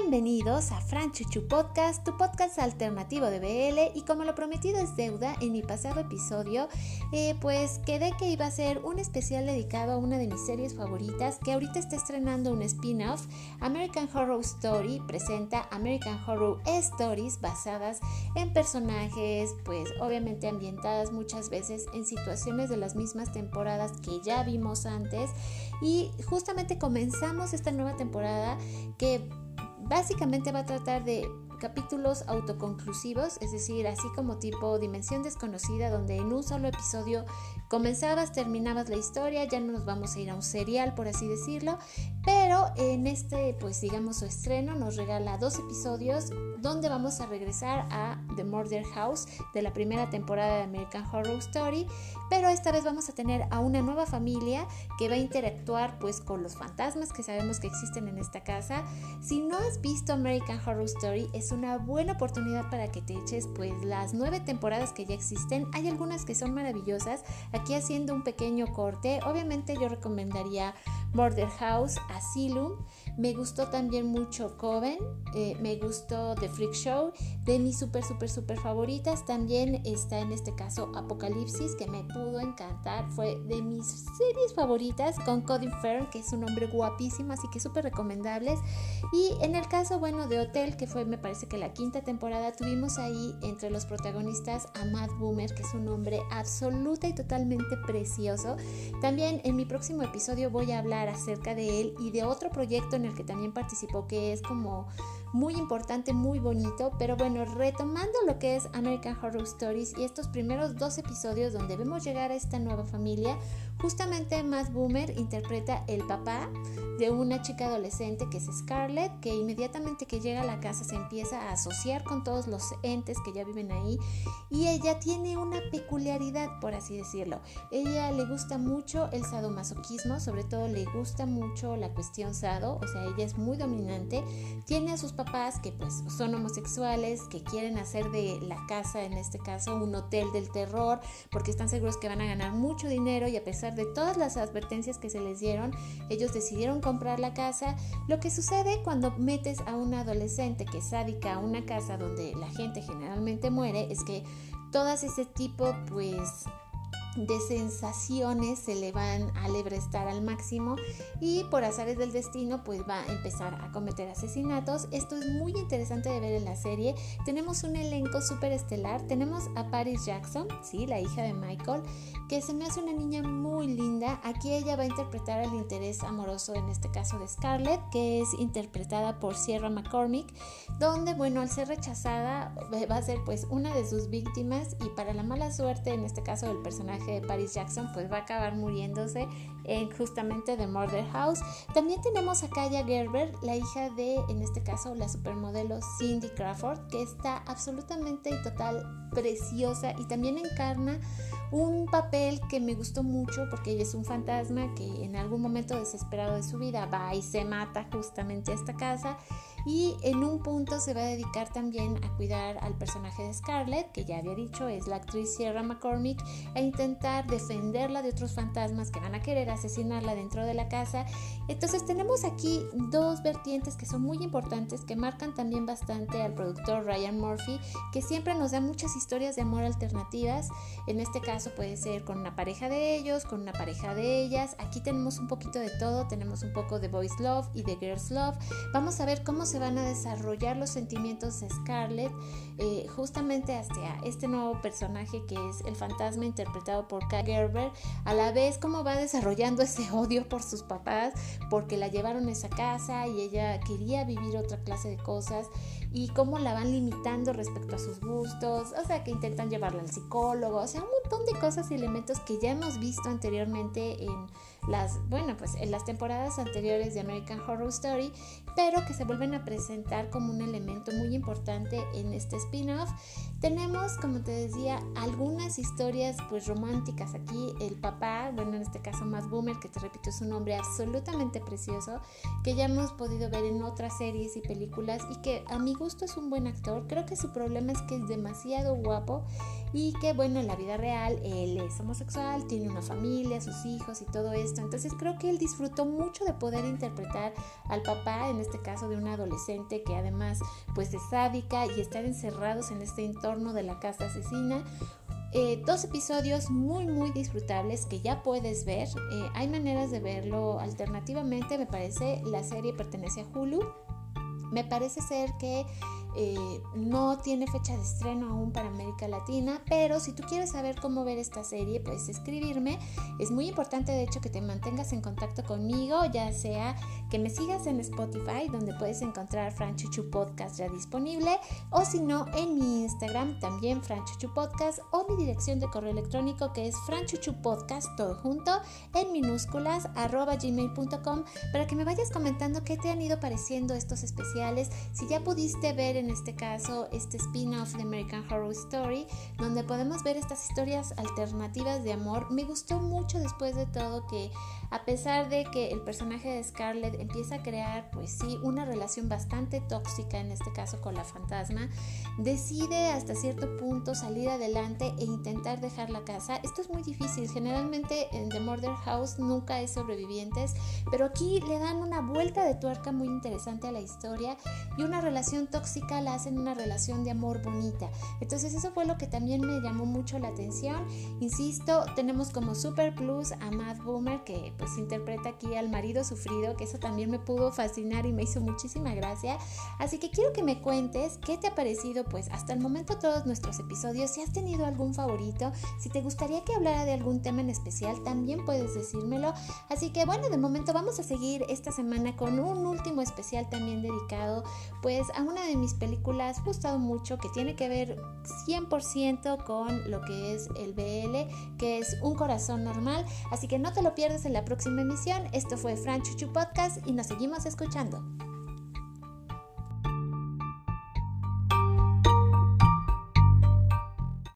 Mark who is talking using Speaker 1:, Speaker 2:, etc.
Speaker 1: Bienvenidos a Franchuchu Podcast, tu podcast alternativo de BL y como lo prometido es deuda, en mi pasado episodio eh, pues quedé que iba a ser un especial dedicado a una de mis series favoritas que ahorita está estrenando un spin-off. American Horror Story presenta American Horror Stories basadas en personajes pues obviamente ambientadas muchas veces en situaciones de las mismas temporadas que ya vimos antes y justamente comenzamos esta nueva temporada que básicamente va a tratar de capítulos autoconclusivos, es decir, así como tipo Dimensión desconocida, donde en un solo episodio comenzabas, terminabas la historia, ya no nos vamos a ir a un serial, por así decirlo, pero en este, pues digamos, su estreno nos regala dos episodios donde vamos a regresar a The Murder House de la primera temporada de American Horror Story, pero esta vez vamos a tener a una nueva familia que va a interactuar pues con los fantasmas que sabemos que existen en esta casa. Si no has visto American Horror Story, es una buena oportunidad para que te eches pues las nueve temporadas que ya existen. Hay algunas que son maravillosas. Aquí haciendo un pequeño corte, obviamente yo recomendaría Murder House, Asylum. Me gustó también mucho Coven, eh, me gustó The Freak Show. De mis super, super, super favoritas también está en este caso Apocalipsis, que me pudo encantar. Fue de mis series favoritas con Cody Fern, que es un hombre guapísimo, así que súper recomendables. Y en el caso, bueno, de Hotel, que fue, me parece que la quinta temporada, tuvimos ahí entre los protagonistas a Matt Boomer, que es un hombre absoluta y totalmente precioso. También en mi próximo episodio voy a hablar acerca de él y de otro proyecto en el que también participó que es como muy importante, muy bonito, pero bueno, retomando lo que es American Horror Stories y estos primeros dos episodios donde vemos llegar a esta nueva familia, justamente Matt Boomer interpreta el papá de una chica adolescente que es Scarlett, que inmediatamente que llega a la casa se empieza a asociar con todos los entes que ya viven ahí y ella tiene una peculiaridad, por así decirlo. Ella le gusta mucho el sadomasoquismo, sobre todo le gusta mucho la cuestión sado, o sea, ella es muy dominante, tiene a sus papás que pues son homosexuales, que quieren hacer de la casa, en este caso, un hotel del terror, porque están seguros que van a ganar mucho dinero y a pesar de todas las advertencias que se les dieron, ellos decidieron comprar la casa. Lo que sucede cuando metes a un adolescente que es sádica a una casa donde la gente generalmente muere es que todas ese tipo pues de sensaciones se le van a lebrestar al máximo y por azares del destino pues va a empezar a cometer asesinatos. Esto es muy interesante de ver en la serie. Tenemos un elenco súper estelar. Tenemos a Paris Jackson, sí, la hija de Michael, que se me hace una niña muy linda. Aquí ella va a interpretar el interés amoroso, en este caso de Scarlett, que es interpretada por Sierra McCormick, donde, bueno, al ser rechazada va a ser pues una de sus víctimas y para la mala suerte, en este caso del personaje de Paris Jackson, pues va a acabar muriéndose en justamente The Murder House. También tenemos a Kaya Gerber, la hija de, en este caso, la supermodelo Cindy Crawford, que está absolutamente y total preciosa y también encarna un papel que me gustó mucho porque ella es un fantasma que en algún momento desesperado de su vida va y se mata justamente a esta casa y en un punto se va a dedicar también a cuidar al personaje de Scarlett, que ya había dicho es la actriz Sierra McCormick, a intentar defenderla de otros fantasmas que van a querer asesinarla dentro de la casa. Entonces tenemos aquí dos vertientes que son muy importantes, que marcan también bastante al productor Ryan Murphy, que siempre nos da muchas historias de amor alternativas. En este caso puede ser con una pareja de ellos, con una pareja de ellas. Aquí tenemos un poquito de todo, tenemos un poco de Boys Love y de Girls Love. Vamos a ver cómo se van a desarrollar los sentimientos de Scarlett eh, justamente hacia este nuevo personaje que es el fantasma interpretado por Kai Gerber, a la vez cómo va desarrollando ese odio por sus papás porque la llevaron a esa casa y ella quería vivir otra clase de cosas y cómo la van limitando respecto a sus gustos, o sea que intentan llevarla al psicólogo, o sea un montón de cosas y elementos que ya hemos visto anteriormente en las, bueno, pues en las temporadas anteriores de American Horror Story, pero que se vuelven a presentar como un elemento muy importante en este spin-off. Tenemos, como te decía, algunas historias pues románticas aquí. El papá, bueno, en este caso más Boomer, que te repito es un hombre absolutamente precioso, que ya hemos podido ver en otras series y películas y que a mi gusto es un buen actor. Creo que su problema es que es demasiado guapo y que bueno, en la vida real él es homosexual, tiene una familia, sus hijos y todo esto. Entonces creo que él disfrutó mucho de poder interpretar al papá, en este caso de una adolescente que además pues es sádica y estar encerrados en este entorno de la casa asesina. Eh, dos episodios muy muy disfrutables que ya puedes ver. Eh, hay maneras de verlo alternativamente. Me parece la serie pertenece a Hulu. Me parece ser que eh, no tiene fecha de estreno aún para América Latina, pero si tú quieres saber cómo ver esta serie, puedes escribirme. Es muy importante, de hecho, que te mantengas en contacto conmigo, ya sea que me sigas en Spotify, donde puedes encontrar Franchuchu Podcast ya disponible, o si no, en mi Instagram, también Franchuchu Podcast, o mi dirección de correo electrónico que es Podcast todo junto, en minúsculas, arroba gmail.com, para que me vayas comentando qué te han ido pareciendo estos especiales, si ya pudiste ver en este caso este spin-off de American Horror Story, donde podemos ver estas historias alternativas de amor. Me gustó mucho después de todo que a pesar de que el personaje de Scarlett empieza a crear, pues sí, una relación bastante tóxica, en este caso con la fantasma, decide hasta cierto punto salir adelante e intentar dejar la casa. Esto es muy difícil, generalmente en The Murder House nunca hay sobrevivientes, pero aquí le dan una vuelta de tuerca muy interesante a la historia y una relación tóxica la hacen una relación de amor bonita. Entonces eso fue lo que también me llamó mucho la atención. Insisto, tenemos como super plus a Matt Boomer que pues interpreta aquí al marido sufrido, que eso también me pudo fascinar y me hizo muchísima gracia. Así que quiero que me cuentes qué te ha parecido pues hasta el momento todos nuestros episodios, si has tenido algún favorito, si te gustaría que hablara de algún tema en especial, también puedes decírmelo. Así que bueno, de momento vamos a seguir esta semana con un último especial también dedicado pues a una de mis películas gustado mucho que tiene que ver 100% con lo que es el BL, que es un corazón normal. Así que no te lo pierdas en la próxima emisión. Esto fue Fran Chuchu Podcast y nos seguimos escuchando.